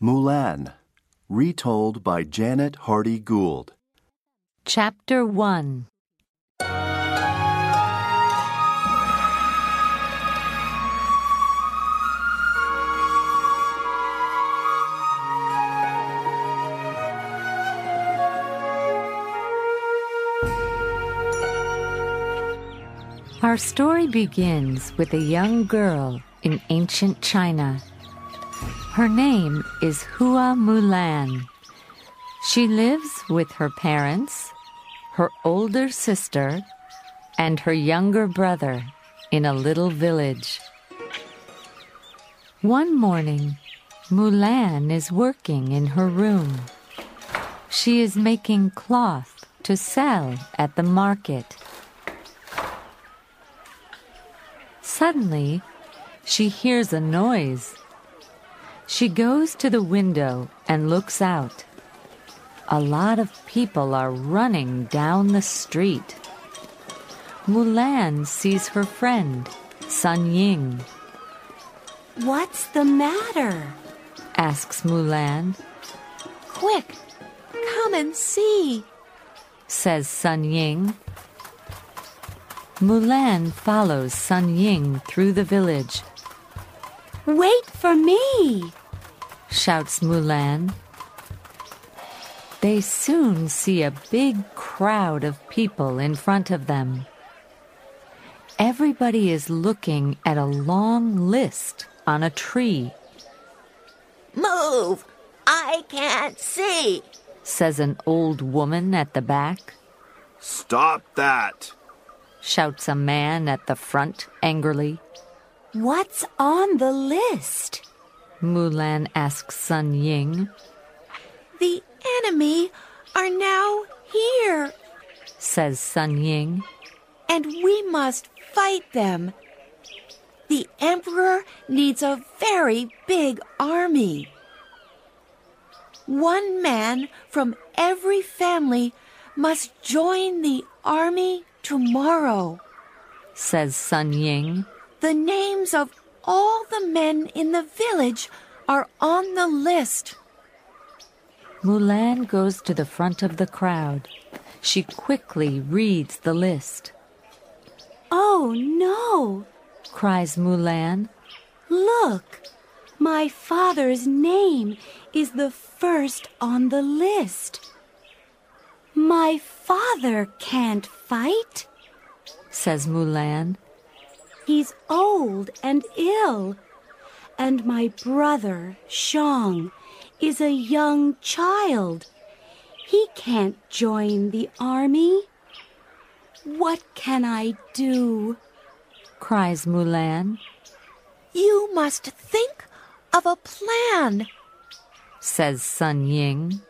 Mulan, retold by Janet Hardy Gould. Chapter 1 Our story begins with a young girl in ancient China. Her name is Hua Mulan. She lives with her parents, her older sister, and her younger brother in a little village. One morning, Mulan is working in her room. She is making cloth to sell at the market. Suddenly, she hears a noise. She goes to the window and looks out. A lot of people are running down the street. Mulan sees her friend, Sun Ying. What's the matter? asks Mulan, Quick, come and see. says Sun Ying. Mulan follows Sun Ying through the village, Wait for me. Shouts Mulan. They soon see a big crowd of people in front of them. Everybody is looking at a long list on a tree, Move. I can't see. says an old woman at the back, Stop that! shouts a man at the front angrily. What's on the list? Mulan asks Sun Ying, The enemy are now here, says Sun Ying. and we must fight them. The Emperor needs a very big army. One man from every family must join the army tomorrow. says Sun Ying. The names of all the men in the village are on the list. Mulan goes to the front of the crowd. She quickly reads the list. Oh no! Cries Mulan, Look! My father's name is the first on the list. My father can't fight. says Mulan. He's old and ill. And my brother, Shang, is a young child. He can't join the army. What can I do? Cries Mulan, You must think of a plan. says Sun Ying.